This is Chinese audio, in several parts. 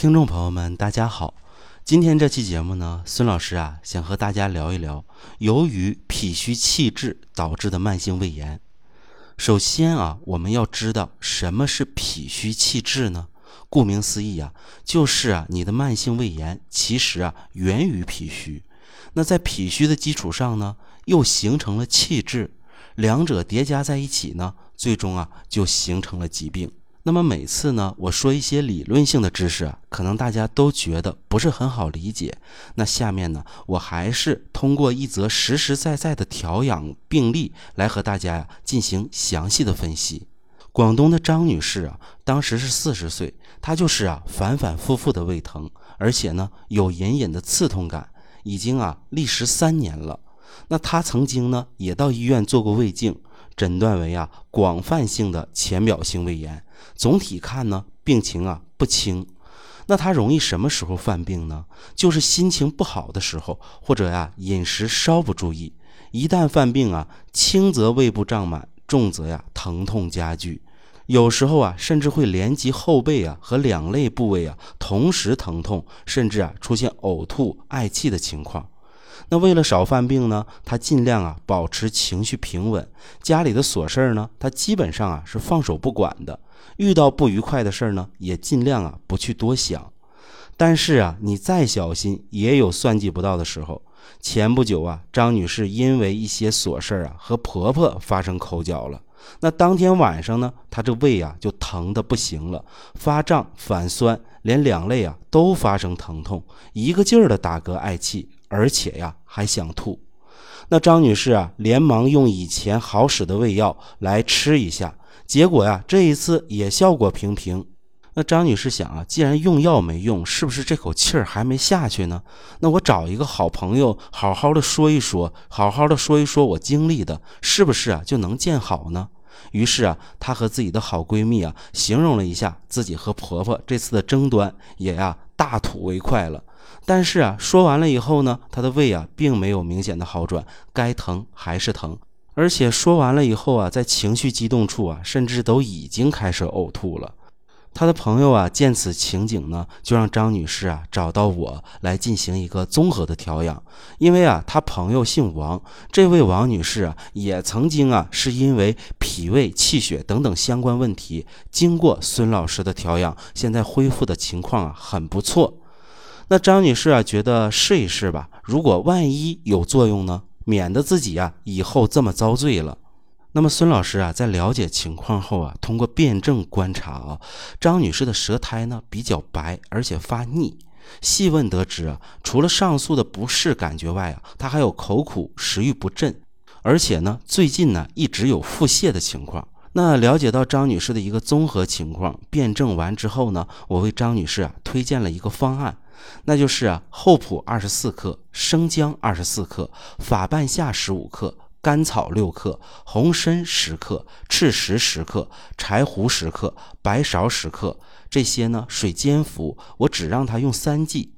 听众朋友们，大家好。今天这期节目呢，孙老师啊，想和大家聊一聊由于脾虚气滞导致的慢性胃炎。首先啊，我们要知道什么是脾虚气滞呢？顾名思义啊，就是啊，你的慢性胃炎其实啊源于脾虚。那在脾虚的基础上呢，又形成了气滞，两者叠加在一起呢，最终啊就形成了疾病。那么每次呢，我说一些理论性的知识啊，可能大家都觉得不是很好理解。那下面呢，我还是通过一则实实在在的调养病例来和大家呀进行详细的分析。广东的张女士啊，当时是四十岁，她就是啊反反复复的胃疼，而且呢有隐隐的刺痛感，已经啊历时三年了。那她曾经呢也到医院做过胃镜。诊断为啊广泛性的浅表性胃炎，总体看呢病情啊不轻。那他容易什么时候犯病呢？就是心情不好的时候，或者呀饮食稍不注意。一旦犯病啊，轻则胃部胀满，重则呀疼痛加剧。有时候啊甚至会连及后背啊和两肋部位啊同时疼痛，甚至啊出现呕吐、嗳气的情况。那为了少犯病呢，他尽量啊保持情绪平稳。家里的琐事儿呢，他基本上啊是放手不管的。遇到不愉快的事儿呢，也尽量啊不去多想。但是啊，你再小心，也有算计不到的时候。前不久啊，张女士因为一些琐事儿啊和婆婆发生口角了。那当天晚上呢，她这胃啊就疼得不行了，发胀反酸，连两肋啊都发生疼痛，一个劲儿的打嗝嗳气。而且呀，还想吐。那张女士啊，连忙用以前好使的胃药来吃一下，结果呀，这一次也效果平平。那张女士想啊，既然用药没用，是不是这口气儿还没下去呢？那我找一个好朋友，好好的说一说，好好的说一说我经历的，是不是啊就能见好呢？于是啊，她和自己的好闺蜜啊，形容了一下自己和婆婆这次的争端，也呀大吐为快了。但是啊，说完了以后呢，他的胃啊并没有明显的好转，该疼还是疼，而且说完了以后啊，在情绪激动处啊，甚至都已经开始呕吐了。他的朋友啊见此情景呢，就让张女士啊找到我来进行一个综合的调养，因为啊，他朋友姓王，这位王女士啊也曾经啊是因为脾胃气血等等相关问题，经过孙老师的调养，现在恢复的情况啊很不错。那张女士啊，觉得试一试吧。如果万一有作用呢，免得自己啊以后这么遭罪了。那么孙老师啊，在了解情况后啊，通过辩证观察啊，张女士的舌苔呢比较白，而且发腻。细问得知啊，除了上述的不适感觉外啊，她还有口苦、食欲不振，而且呢，最近呢一直有腹泻的情况。那了解到张女士的一个综合情况，辩证完之后呢，我为张女士啊推荐了一个方案。那就是啊，厚朴二十四克，生姜二十四克，法半夏十五克，甘草六克，红参十克，赤石十克，柴胡十克，白芍十克。这些呢，水煎服。我只让她用三剂。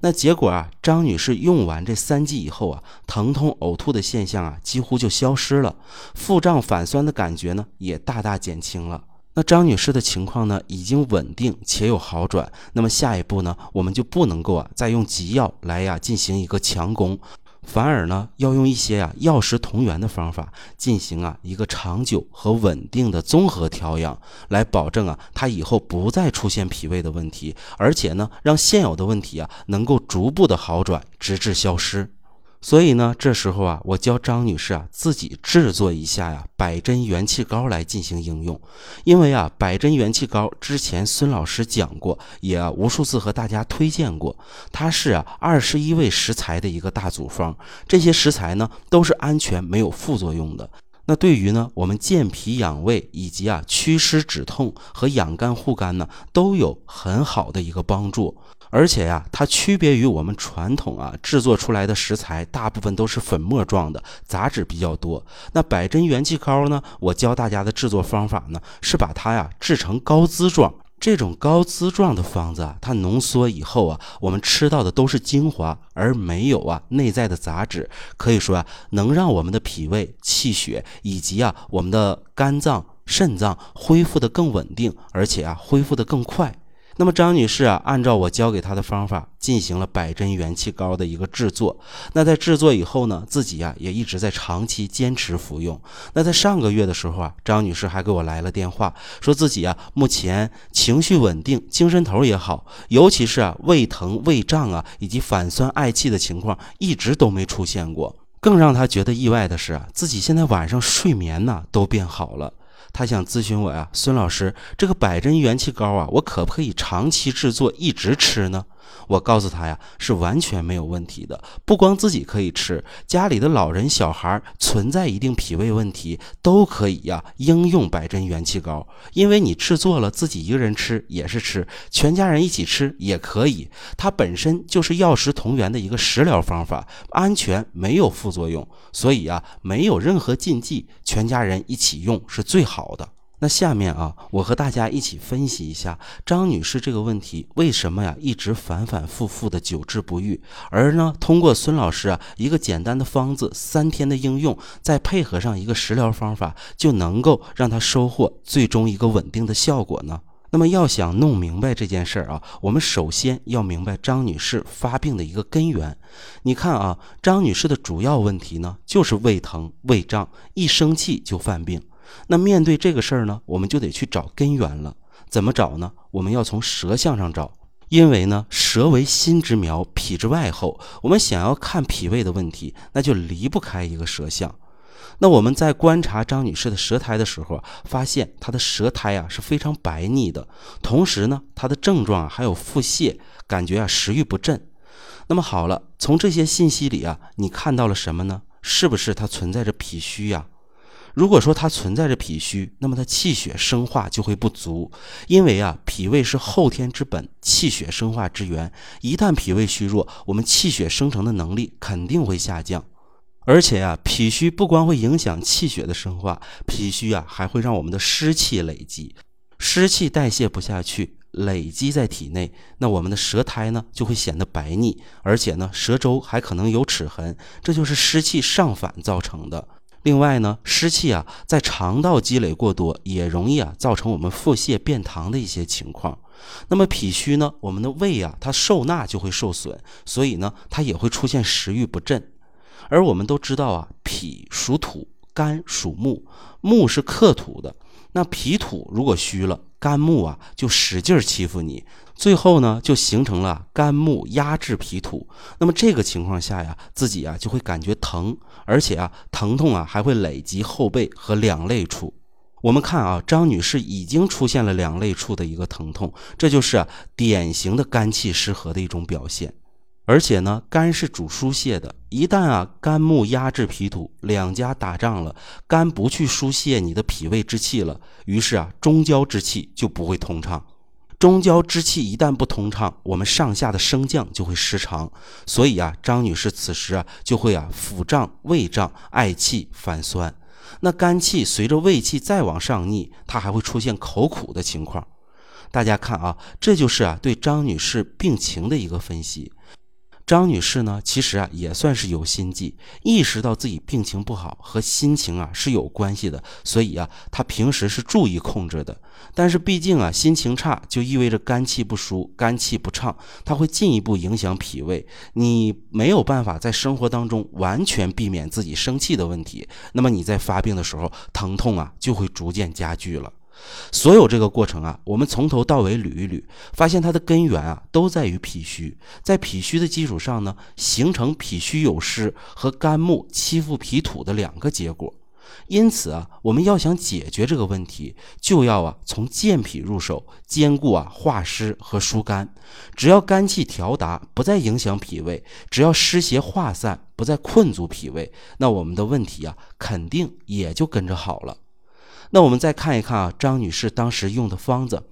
那结果啊，张女士用完这三剂以后啊，疼痛呕吐的现象啊，几乎就消失了，腹胀反酸的感觉呢，也大大减轻了。那张女士的情况呢，已经稳定且有好转。那么下一步呢，我们就不能够啊，再用急药来呀进行一个强攻，反而呢，要用一些啊药食同源的方法进行啊一个长久和稳定的综合调养，来保证啊她以后不再出现脾胃的问题，而且呢，让现有的问题啊能够逐步的好转，直至消失。所以呢，这时候啊，我教张女士啊自己制作一下呀百针元气膏来进行应用。因为啊，百针元气膏之前孙老师讲过，也无数次和大家推荐过。它是啊二十一味食材的一个大组方，这些食材呢都是安全没有副作用的。那对于呢我们健脾养胃以及啊祛湿止痛和养肝护肝呢都有很好的一个帮助。而且呀，它区别于我们传统啊制作出来的食材，大部分都是粉末状的，杂质比较多。那百针元气膏呢，我教大家的制作方法呢，是把它呀制成膏滋状。这种膏滋状的方子啊，它浓缩以后啊，我们吃到的都是精华，而没有啊内在的杂质。可以说啊，能让我们的脾胃、气血以及啊我们的肝脏、肾脏恢复的更稳定，而且啊恢复的更快。那么张女士啊，按照我教给她的方法进行了百针元气膏的一个制作。那在制作以后呢，自己呀也一直在长期坚持服用。那在上个月的时候啊，张女士还给我来了电话，说自己啊目前情绪稳定，精神头也好，尤其是啊胃疼、胃胀啊以及反酸嗳气的情况一直都没出现过。更让她觉得意外的是啊，自己现在晚上睡眠呢都变好了。他想咨询我呀，孙老师，这个百针元气膏啊，我可不可以长期制作，一直吃呢？我告诉他呀，是完全没有问题的。不光自己可以吃，家里的老人、小孩存在一定脾胃问题，都可以呀应用百针元气膏。因为你制作了，自己一个人吃也是吃，全家人一起吃也可以。它本身就是药食同源的一个食疗方法，安全，没有副作用，所以啊，没有任何禁忌，全家人一起用是最好的。那下面啊，我和大家一起分析一下张女士这个问题为什么呀一直反反复复的久治不愈，而呢通过孙老师啊一个简单的方子三天的应用，再配合上一个食疗方法，就能够让她收获最终一个稳定的效果呢？那么要想弄明白这件事儿啊，我们首先要明白张女士发病的一个根源。你看啊，张女士的主要问题呢就是胃疼、胃胀，一生气就犯病。那面对这个事儿呢，我们就得去找根源了。怎么找呢？我们要从舌象上找，因为呢，舌为心之苗，脾之外候。我们想要看脾胃的问题，那就离不开一个舌象。那我们在观察张女士的舌苔的时候，发现她的舌苔啊是非常白腻的，同时呢，她的症状啊还有腹泻，感觉啊食欲不振。那么好了，从这些信息里啊，你看到了什么呢？是不是她存在着脾虚呀？如果说它存在着脾虚，那么它气血生化就会不足，因为啊，脾胃是后天之本，气血生化之源。一旦脾胃虚弱，我们气血生成的能力肯定会下降。而且啊，脾虚不光会影响气血的生化，脾虚啊还会让我们的湿气累积，湿气代谢不下去，累积在体内，那我们的舌苔呢就会显得白腻，而且呢，舌周还可能有齿痕，这就是湿气上反造成的。另外呢，湿气啊在肠道积累过多，也容易啊造成我们腹泻便溏的一些情况。那么脾虚呢，我们的胃啊它受纳就会受损，所以呢它也会出现食欲不振。而我们都知道啊，脾属土，肝属木，木是克土的。那脾土如果虚了，肝木啊就使劲欺负你。最后呢，就形成了肝木压制脾土。那么这个情况下呀，自己啊就会感觉疼，而且啊疼痛啊还会累及后背和两肋处。我们看啊，张女士已经出现了两肋处的一个疼痛，这就是典型的肝气失和的一种表现。而且呢，肝是主疏泄的，一旦啊肝木压制脾土，两家打仗了，肝不去疏泄你的脾胃之气了，于是啊中焦之气就不会通畅。中焦之气一旦不通畅，我们上下的升降就会失常，所以啊，张女士此时啊就会啊腹胀、胃胀、嗳气、反酸。那肝气随着胃气再往上逆，它还会出现口苦的情况。大家看啊，这就是啊对张女士病情的一个分析。张女士呢，其实啊也算是有心计，意识到自己病情不好和心情啊是有关系的，所以啊她平时是注意控制的。但是毕竟啊心情差就意味着肝气不舒、肝气不畅，它会进一步影响脾胃。你没有办法在生活当中完全避免自己生气的问题，那么你在发病的时候，疼痛啊就会逐渐加剧了。所有这个过程啊，我们从头到尾捋一捋，发现它的根源啊，都在于脾虚。在脾虚的基础上呢，形成脾虚有湿和肝木欺负脾土的两个结果。因此啊，我们要想解决这个问题，就要啊从健脾入手，兼顾啊化湿和疏肝。只要肝气调达，不再影响脾胃；只要湿邪化散，不再困阻脾胃，那我们的问题啊，肯定也就跟着好了。那我们再看一看啊，张女士当时用的方子：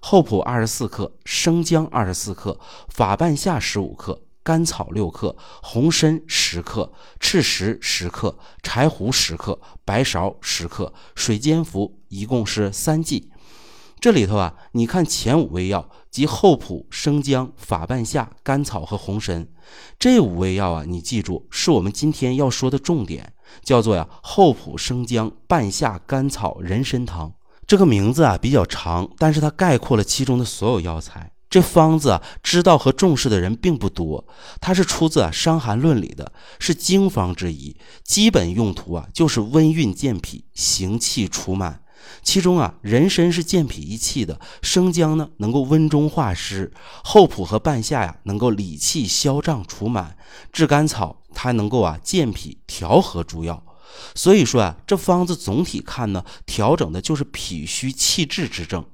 厚朴二十四克，生姜二十四克，法半夏十五克，甘草六克，红参十克，赤石十克，柴胡十克，白芍十克，水煎服，一共是三剂。这里头啊，你看前五味药，即厚朴、生姜、法半夏、甘草和红参，这五味药啊，你记住，是我们今天要说的重点。叫做呀厚朴生姜半夏甘草人参汤，这个名字啊比较长，但是它概括了其中的所有药材。这方子啊，知道和重视的人并不多。它是出自《伤寒论》里的，是经方之一，基本用途啊就是温运健脾、行气除螨。其中啊，人参是健脾益气的，生姜呢能够温中化湿，厚朴和半夏呀能够理气消胀除螨，炙甘草它能够啊健脾调和诸药。所以说啊，这方子总体看呢，调整的就是脾虚气滞之症。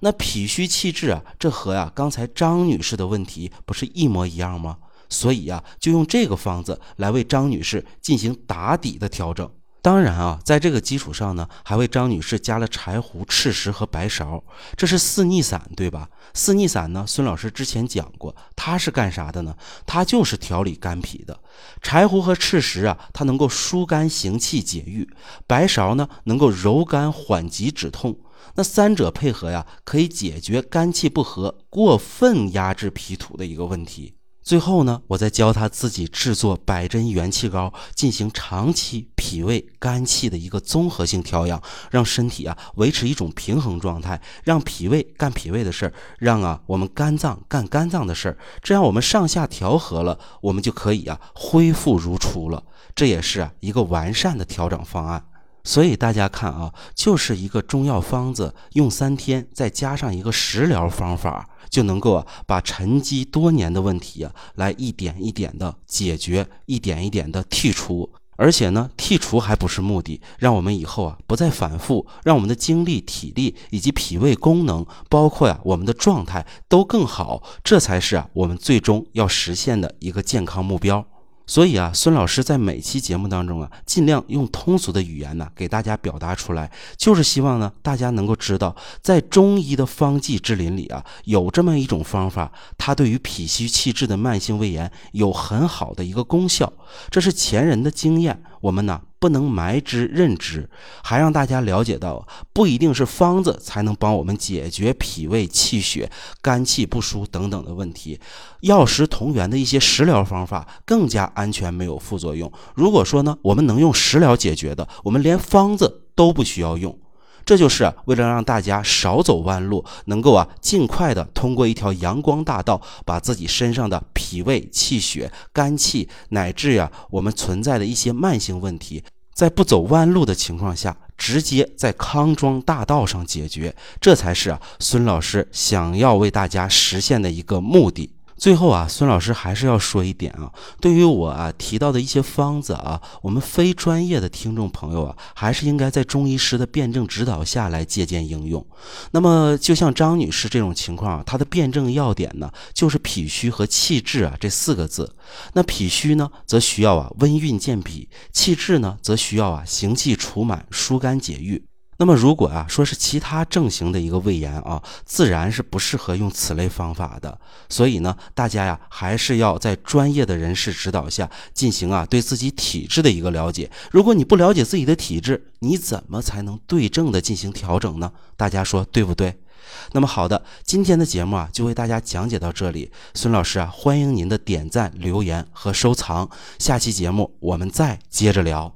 那脾虚气滞啊，这和呀刚才张女士的问题不是一模一样吗？所以呀，就用这个方子来为张女士进行打底的调整。当然啊，在这个基础上呢，还为张女士加了柴胡、赤石和白芍，这是四逆散，对吧？四逆散呢，孙老师之前讲过，它是干啥的呢？它就是调理肝脾的。柴胡和赤石啊，它能够疏肝行气解郁；白芍呢，能够柔肝缓急止痛。那三者配合呀，可以解决肝气不和、过分压制脾土的一个问题。最后呢，我再教他自己制作百针元气膏，进行长期脾胃肝气的一个综合性调养，让身体啊维持一种平衡状态，让脾胃干脾胃的事儿，让啊我们肝脏干肝脏的事儿，这样我们上下调和了，我们就可以啊恢复如初了。这也是啊一个完善的调整方案。所以大家看啊，就是一个中药方子用三天，再加上一个食疗方法。就能够啊把沉积多年的问题啊来一点一点的解决，一点一点的剔除，而且呢剔除还不是目的，让我们以后啊不再反复，让我们的精力、体力以及脾胃功能，包括呀我们的状态都更好，这才是啊我们最终要实现的一个健康目标。所以啊，孙老师在每期节目当中啊，尽量用通俗的语言呢，给大家表达出来，就是希望呢，大家能够知道，在中医的方剂之林里啊，有这么一种方法，它对于脾虚气滞的慢性胃炎有很好的一个功效，这是前人的经验，我们呢。不能埋之任之，还让大家了解到，不一定是方子才能帮我们解决脾胃气血、肝气不舒等等的问题。药食同源的一些食疗方法更加安全，没有副作用。如果说呢，我们能用食疗解决的，我们连方子都不需要用。这就是为了让大家少走弯路，能够啊尽快的通过一条阳光大道，把自己身上的脾胃、气血、肝气，乃至呀我们存在的一些慢性问题，在不走弯路的情况下，直接在康庄大道上解决，这才是啊孙老师想要为大家实现的一个目的。最后啊，孙老师还是要说一点啊，对于我啊提到的一些方子啊，我们非专业的听众朋友啊，还是应该在中医师的辩证指导下来借鉴应用。那么，就像张女士这种情况啊，她的辩证要点呢，就是脾虚和气滞啊这四个字。那脾虚呢，则需要啊温运健脾；气滞呢，则需要啊行气除螨、疏肝解郁。那么，如果啊说是其他症型的一个胃炎啊，自然是不适合用此类方法的。所以呢，大家呀还是要在专业的人士指导下进行啊对自己体质的一个了解。如果你不了解自己的体质，你怎么才能对症的进行调整呢？大家说对不对？那么好的，今天的节目啊就为大家讲解到这里。孙老师啊，欢迎您的点赞、留言和收藏。下期节目我们再接着聊。